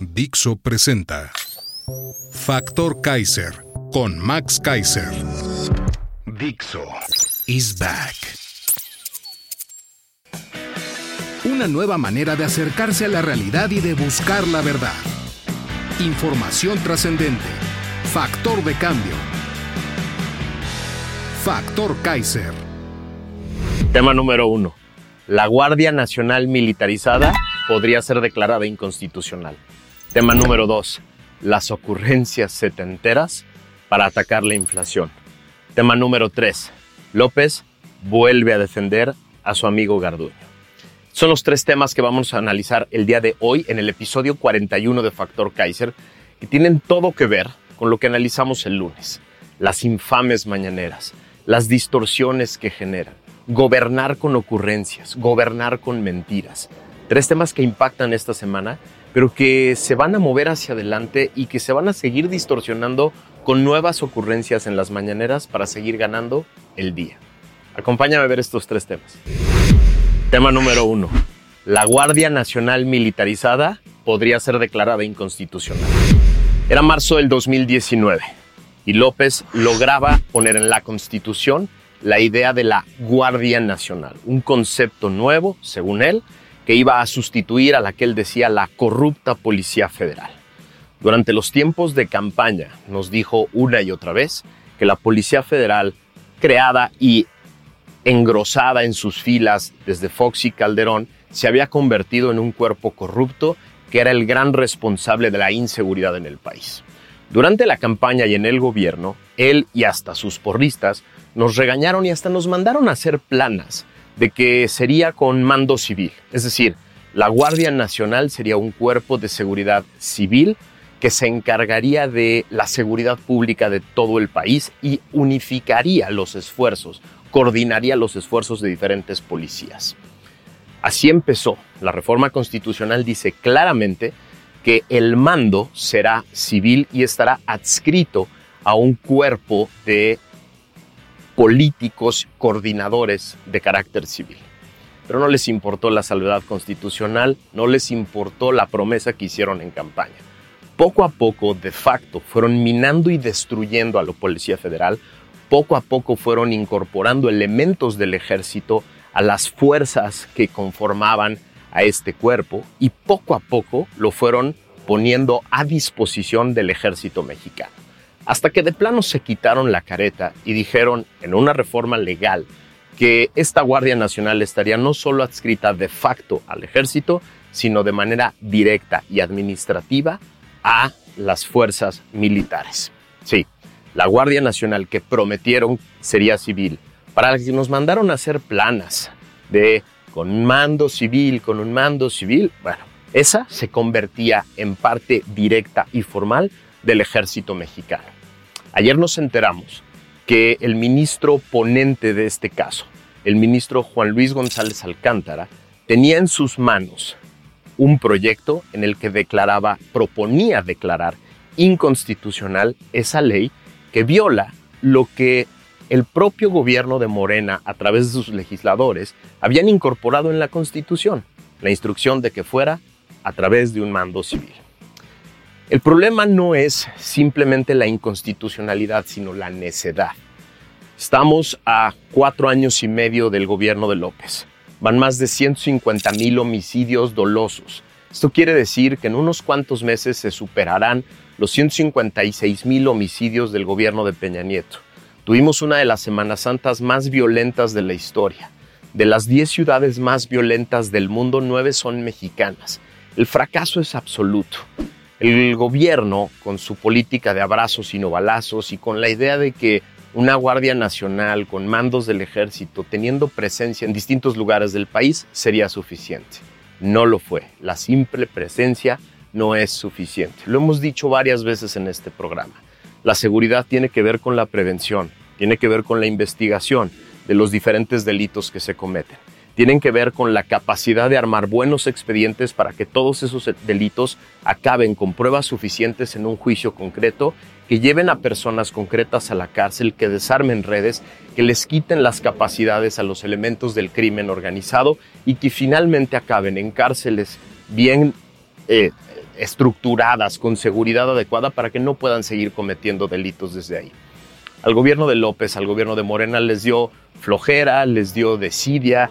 Dixo presenta Factor Kaiser con Max Kaiser. Dixo is back. Una nueva manera de acercarse a la realidad y de buscar la verdad. Información trascendente. Factor de cambio. Factor Kaiser. Tema número uno. La Guardia Nacional Militarizada podría ser declarada inconstitucional. Tema número dos. Las ocurrencias setenteras para atacar la inflación. Tema número tres. López vuelve a defender a su amigo Garduño. Son los tres temas que vamos a analizar el día de hoy en el episodio 41 de Factor Kaiser, que tienen todo que ver con lo que analizamos el lunes. Las infames mañaneras, las distorsiones que generan, gobernar con ocurrencias, gobernar con mentiras. Tres temas que impactan esta semana, pero que se van a mover hacia adelante y que se van a seguir distorsionando con nuevas ocurrencias en las mañaneras para seguir ganando el día. Acompáñame a ver estos tres temas. Tema número uno. La Guardia Nacional Militarizada podría ser declarada inconstitucional. Era marzo del 2019 y López lograba poner en la Constitución la idea de la Guardia Nacional, un concepto nuevo, según él, que iba a sustituir a la que él decía la corrupta Policía Federal. Durante los tiempos de campaña nos dijo una y otra vez que la Policía Federal, creada y engrosada en sus filas desde Fox y Calderón, se había convertido en un cuerpo corrupto que era el gran responsable de la inseguridad en el país. Durante la campaña y en el gobierno, él y hasta sus porristas nos regañaron y hasta nos mandaron a hacer planas de que sería con mando civil, es decir, la Guardia Nacional sería un cuerpo de seguridad civil que se encargaría de la seguridad pública de todo el país y unificaría los esfuerzos, coordinaría los esfuerzos de diferentes policías. Así empezó. La reforma constitucional dice claramente que el mando será civil y estará adscrito a un cuerpo de políticos coordinadores de carácter civil. Pero no les importó la salvedad constitucional, no les importó la promesa que hicieron en campaña. Poco a poco, de facto, fueron minando y destruyendo a la Policía Federal, poco a poco fueron incorporando elementos del ejército a las fuerzas que conformaban a este cuerpo y poco a poco lo fueron poniendo a disposición del ejército mexicano hasta que de plano se quitaron la careta y dijeron en una reforma legal que esta Guardia Nacional estaría no solo adscrita de facto al ejército, sino de manera directa y administrativa a las fuerzas militares. Sí, la Guardia Nacional que prometieron sería civil, para la que nos mandaron a hacer planas de con mando civil, con un mando civil, bueno, esa se convertía en parte directa y formal del ejército mexicano. Ayer nos enteramos que el ministro ponente de este caso, el ministro Juan Luis González Alcántara, tenía en sus manos un proyecto en el que declaraba, proponía declarar inconstitucional esa ley que viola lo que el propio gobierno de Morena, a través de sus legisladores, habían incorporado en la Constitución, la instrucción de que fuera a través de un mando civil. El problema no es simplemente la inconstitucionalidad, sino la necedad. Estamos a cuatro años y medio del gobierno de López. Van más de 150 mil homicidios dolosos. Esto quiere decir que en unos cuantos meses se superarán los 156 mil homicidios del gobierno de Peña Nieto. Tuvimos una de las Semanas Santas más violentas de la historia. De las 10 ciudades más violentas del mundo, nueve son mexicanas. El fracaso es absoluto. El gobierno, con su política de abrazos y no balazos y con la idea de que una Guardia Nacional con mandos del ejército teniendo presencia en distintos lugares del país sería suficiente. no lo fue. La simple presencia no es suficiente. Lo hemos dicho varias veces en este programa. La seguridad tiene que ver con la prevención, tiene que ver con la investigación de los diferentes delitos que se cometen. Tienen que ver con la capacidad de armar buenos expedientes para que todos esos delitos acaben con pruebas suficientes en un juicio concreto, que lleven a personas concretas a la cárcel, que desarmen redes, que les quiten las capacidades a los elementos del crimen organizado y que finalmente acaben en cárceles bien eh, estructuradas, con seguridad adecuada para que no puedan seguir cometiendo delitos desde ahí. Al gobierno de López, al gobierno de Morena les dio flojera, les dio desidia,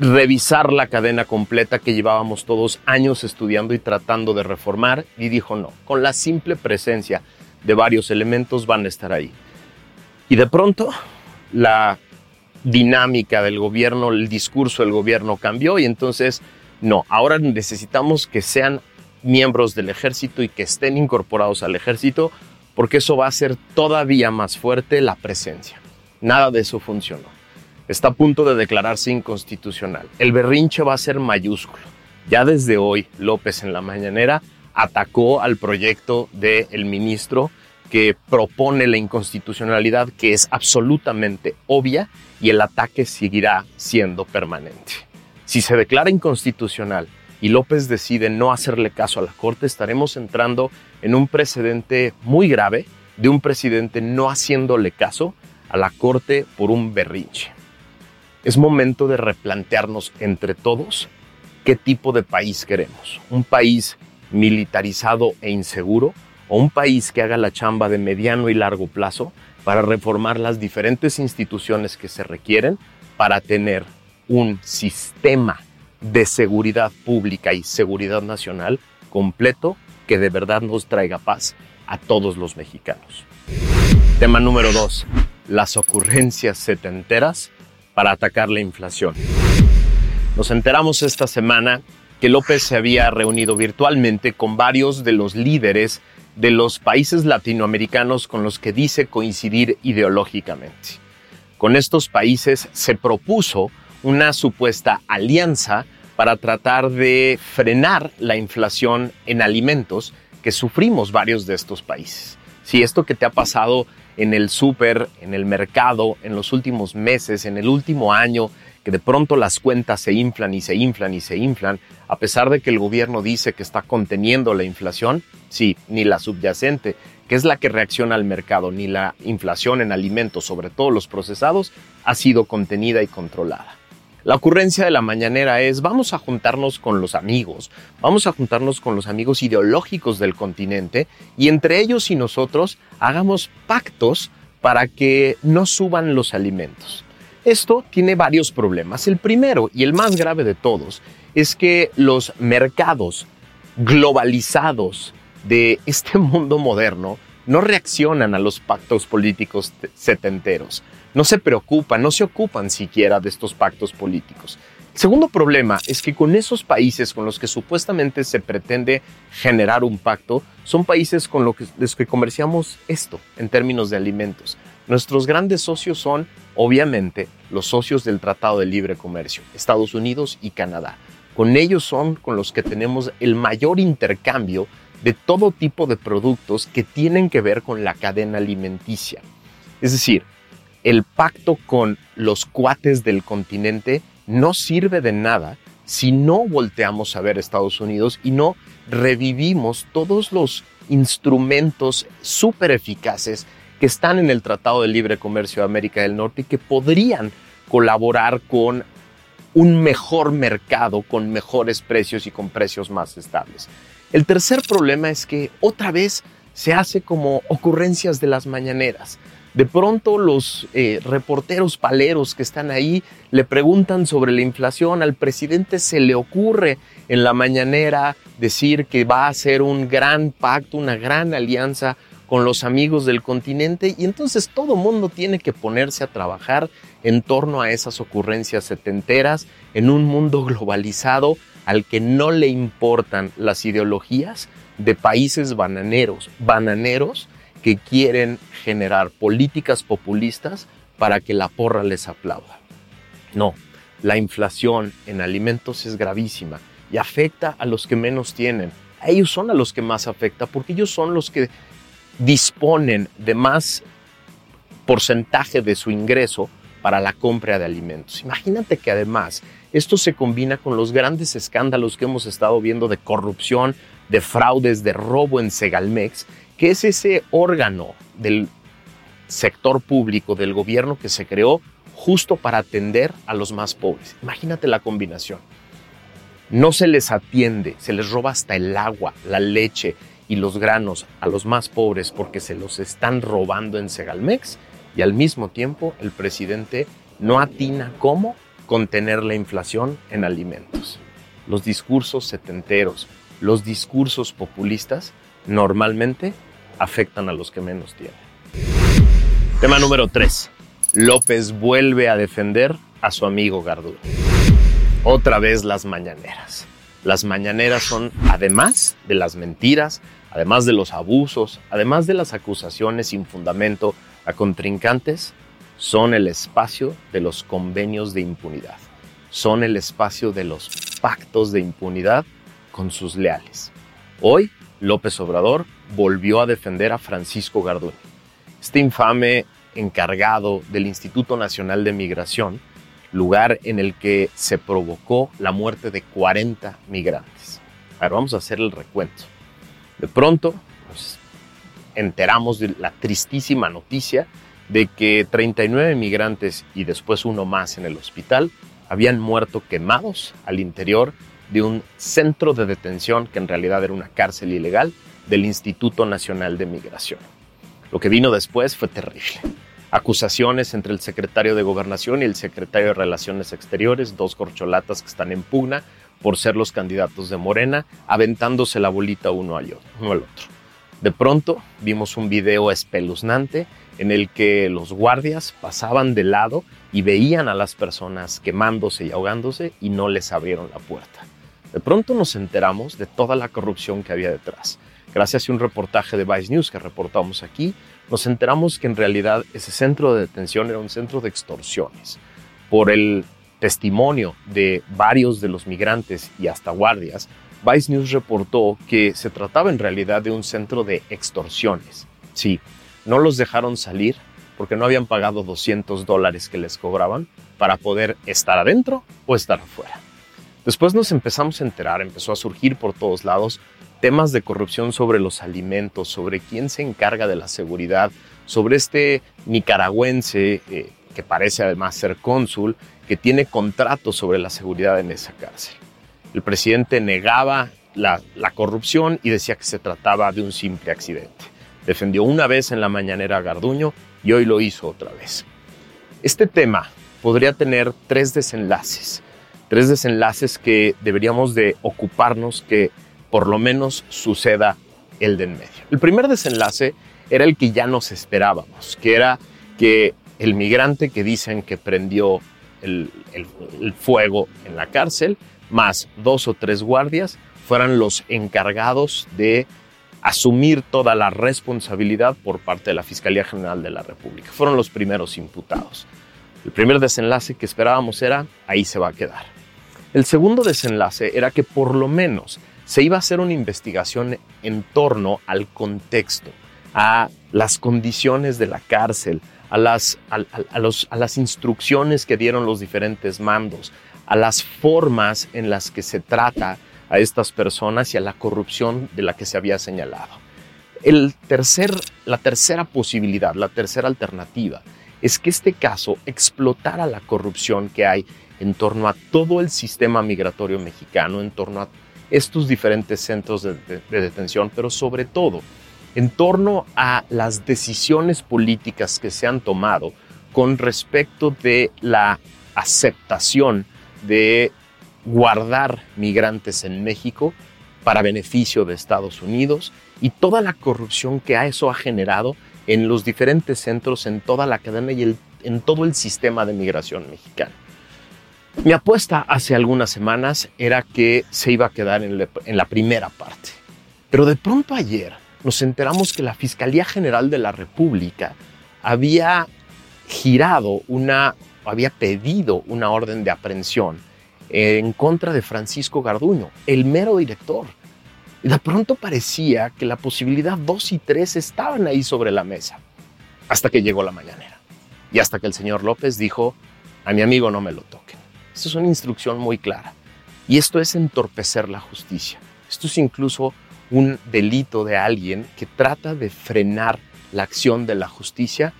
revisar la cadena completa que llevábamos todos años estudiando y tratando de reformar y dijo no, con la simple presencia de varios elementos van a estar ahí. Y de pronto la dinámica del gobierno, el discurso del gobierno cambió y entonces no, ahora necesitamos que sean miembros del ejército y que estén incorporados al ejército, porque eso va a hacer todavía más fuerte la presencia. Nada de eso funcionó. Está a punto de declararse inconstitucional. El berrinche va a ser mayúsculo. Ya desde hoy, López en la mañanera atacó al proyecto del ministro que propone la inconstitucionalidad, que es absolutamente obvia, y el ataque seguirá siendo permanente. Si se declara inconstitucional y López decide no hacerle caso a la Corte, estaremos entrando en un precedente muy grave de un presidente no haciéndole caso a la Corte por un berrinche. Es momento de replantearnos entre todos qué tipo de país queremos. Un país militarizado e inseguro o un país que haga la chamba de mediano y largo plazo para reformar las diferentes instituciones que se requieren para tener un sistema de seguridad pública y seguridad nacional completo que de verdad nos traiga paz a todos los mexicanos. Tema número dos, las ocurrencias setenteras para atacar la inflación. Nos enteramos esta semana que López se había reunido virtualmente con varios de los líderes de los países latinoamericanos con los que dice coincidir ideológicamente. Con estos países se propuso una supuesta alianza para tratar de frenar la inflación en alimentos que sufrimos varios de estos países. Si esto que te ha pasado en el súper, en el mercado, en los últimos meses, en el último año, que de pronto las cuentas se inflan y se inflan y se inflan, a pesar de que el gobierno dice que está conteniendo la inflación, sí, ni la subyacente, que es la que reacciona al mercado, ni la inflación en alimentos, sobre todo los procesados, ha sido contenida y controlada. La ocurrencia de la mañanera es vamos a juntarnos con los amigos, vamos a juntarnos con los amigos ideológicos del continente y entre ellos y nosotros hagamos pactos para que no suban los alimentos. Esto tiene varios problemas. El primero y el más grave de todos es que los mercados globalizados de este mundo moderno no reaccionan a los pactos políticos setenteros no se preocupan, no se ocupan siquiera de estos pactos políticos. El segundo problema es que con esos países con los que supuestamente se pretende generar un pacto, son países con los que, comerciamos esto en términos de alimentos. Nuestros grandes socios son, obviamente, los socios del Tratado de Libre Comercio, Estados Unidos y Canadá. Con ellos son con los que tenemos el mayor intercambio de todo tipo de productos que tienen que ver con la cadena alimenticia. Es decir, el pacto con los cuates del continente no sirve de nada si no volteamos a ver Estados Unidos y no revivimos todos los instrumentos súper eficaces que están en el Tratado de Libre Comercio de América del Norte y que podrían colaborar con un mejor mercado, con mejores precios y con precios más estables. El tercer problema es que otra vez se hace como ocurrencias de las mañaneras. De pronto los eh, reporteros paleros que están ahí le preguntan sobre la inflación. Al presidente se le ocurre en la mañanera decir que va a hacer un gran pacto, una gran alianza con los amigos del continente y entonces todo mundo tiene que ponerse a trabajar en torno a esas ocurrencias setenteras en un mundo globalizado al que no le importan las ideologías de países bananeros, bananeros que quieren generar políticas populistas para que la porra les aplauda. No, la inflación en alimentos es gravísima y afecta a los que menos tienen. Ellos son a los que más afecta porque ellos son los que disponen de más porcentaje de su ingreso para la compra de alimentos. Imagínate que además esto se combina con los grandes escándalos que hemos estado viendo de corrupción, de fraudes, de robo en Segalmex, que es ese órgano del sector público, del gobierno que se creó justo para atender a los más pobres. Imagínate la combinación. No se les atiende, se les roba hasta el agua, la leche y los granos a los más pobres porque se los están robando en Segalmex y al mismo tiempo el presidente no atina cómo contener la inflación en alimentos. Los discursos setenteros, los discursos populistas normalmente afectan a los que menos tienen. Tema número 3. López vuelve a defender a su amigo Garduño. Otra vez las mañaneras. Las mañaneras son, además de las mentiras, además de los abusos, además de las acusaciones sin fundamento a contrincantes, son el espacio de los convenios de impunidad. Son el espacio de los pactos de impunidad con sus leales. Hoy, López Obrador volvió a defender a Francisco Garduño, este infame encargado del Instituto Nacional de Migración, lugar en el que se provocó la muerte de 40 migrantes. Ahora vamos a hacer el recuento. De pronto nos enteramos de la tristísima noticia de que 39 migrantes y después uno más en el hospital habían muerto quemados al interior de un centro de detención que en realidad era una cárcel ilegal del Instituto Nacional de Migración. Lo que vino después fue terrible acusaciones entre el secretario de Gobernación y el secretario de Relaciones Exteriores, dos corcholatas que están en pugna por ser los candidatos de Morena, aventándose la bolita uno al otro. De pronto vimos un video espeluznante en el que los guardias pasaban de lado y veían a las personas quemándose y ahogándose y no les abrieron la puerta. De pronto nos enteramos de toda la corrupción que había detrás. Gracias a un reportaje de Vice News que reportamos aquí, nos enteramos que en realidad ese centro de detención era un centro de extorsiones. Por el testimonio de varios de los migrantes y hasta guardias, Vice News reportó que se trataba en realidad de un centro de extorsiones. Sí, no los dejaron salir porque no habían pagado 200 dólares que les cobraban para poder estar adentro o estar afuera. Después nos empezamos a enterar, empezó a surgir por todos lados temas de corrupción sobre los alimentos, sobre quién se encarga de la seguridad, sobre este nicaragüense eh, que parece además ser cónsul, que tiene contratos sobre la seguridad en esa cárcel. El presidente negaba la, la corrupción y decía que se trataba de un simple accidente. Defendió una vez en la mañanera a Garduño y hoy lo hizo otra vez. Este tema podría tener tres desenlaces, tres desenlaces que deberíamos de ocuparnos, que por lo menos suceda el de en medio. El primer desenlace era el que ya nos esperábamos, que era que el migrante que dicen que prendió el, fuego en la cárcel, más dos o tres guardias, fueran los encargados de asumir toda la responsabilidad por parte de la Fiscalía General de la República. Fueron los primeros imputados. El primer desenlace que esperábamos era, ahí se va a quedar. El segundo desenlace era que por lo menos se iba a hacer una investigación en torno al contexto, a las condiciones de la cárcel, a las, a, las instrucciones que dieron los diferentes mandos, a las formas en las que se trata a estas personas y a la corrupción de la que se había señalado. El tercer, la tercera posibilidad, la tercera alternativa, es que este caso explotara la corrupción que hay en torno a todo el sistema migratorio mexicano, en torno a estos diferentes centros de, detención, pero sobre todo en torno a las decisiones políticas que se han tomado con respecto de la aceptación de guardar migrantes en México para beneficio de Estados Unidos y toda la corrupción que eso ha generado en los diferentes centros, en toda la cadena y en todo el sistema de migración mexicano. Mi apuesta hace algunas semanas era que se iba a quedar en, la primera parte. Pero de pronto ayer nos enteramos que la Fiscalía General de la República había girado una había pedido una orden de aprehensión en contra de Francisco Garduño, el mero director. Y de pronto parecía que la posibilidad 2 y 3 estaban ahí sobre la mesa, hasta que llegó la mañanera. Y hasta que el señor López dijo, a mi amigo no me lo toquen. Esto es una instrucción muy clara. Y esto es entorpecer la justicia. Esto es incluso un delito de alguien que trata de frenar la acción de la justicia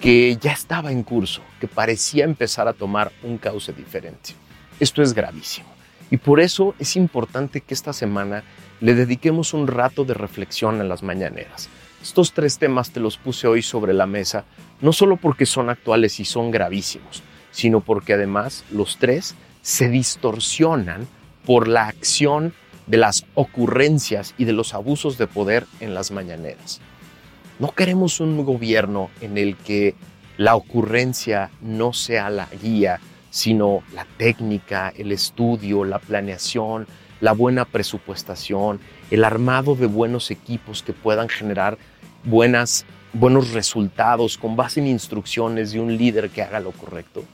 que ya estaba en curso, que parecía empezar a tomar un cauce diferente. Esto es gravísimo. Y por eso es importante que esta semana le dediquemos un rato de reflexión en las mañaneras. Estos tres temas te los puse hoy sobre la mesa, no solo porque son actuales y son gravísimos, sino porque además los tres se distorsionan por la acción de las ocurrencias y de los abusos de poder en las mañaneras. No queremos un gobierno en el que la ocurrencia no sea la guía, sino la técnica, el estudio, la planeación, la buena presupuestación, el armado de buenos equipos que puedan generar buenas, buenos resultados con base en instrucciones de un líder que haga lo correcto.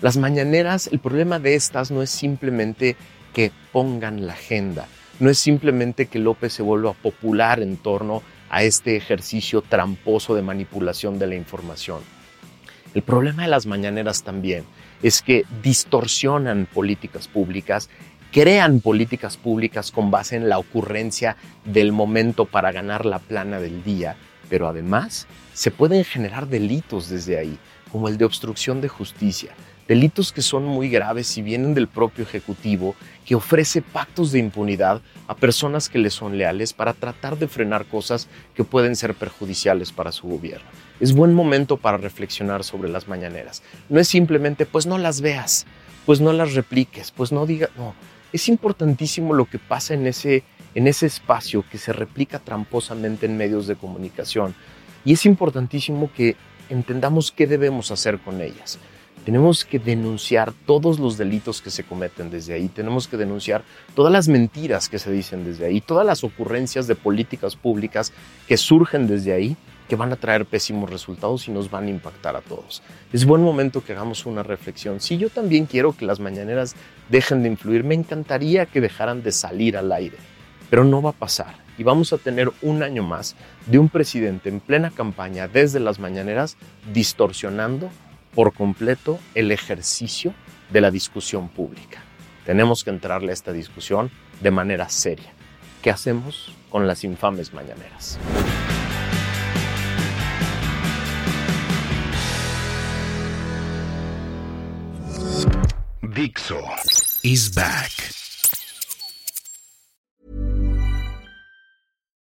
Las mañaneras, el problema de estas no es simplemente que pongan la agenda, no es simplemente que López se vuelva popular en torno a este ejercicio tramposo de manipulación de la información. El problema de las mañaneras también es que distorsionan políticas públicas, crean políticas públicas con base en la ocurrencia del momento para ganar la plana del día, pero además se pueden generar delitos desde ahí, como el de obstrucción de justicia, delitos que son muy graves y vienen del propio Ejecutivo, que ofrece pactos de impunidad a personas que le son leales para tratar de frenar cosas que pueden ser perjudiciales para su gobierno. Es buen momento para reflexionar sobre las mañaneras. No es simplemente, pues no las veas, pues no las repliques, pues no diga, no. Es importantísimo lo que pasa en ese, en ese espacio que se replica tramposamente en medios de comunicación. Y es importantísimo que entendamos qué debemos hacer con ellas. Tenemos que denunciar todos los delitos que se cometen desde ahí, tenemos que denunciar todas las mentiras que se dicen desde ahí, todas las ocurrencias de políticas públicas que surgen desde ahí, que van a traer pésimos resultados y nos van a impactar a todos. Es buen momento que hagamos una reflexión. Si yo también quiero que las mañaneras dejen de influir, me encantaría que dejaran de salir al aire, pero no va a pasar. Y vamos a tener un año más de un presidente en plena campaña desde las mañaneras distorsionando por completo el ejercicio de la discusión pública. Tenemos que entrarle a esta discusión de manera seria. ¿Qué hacemos con las infames mañaneras? Dixo is back.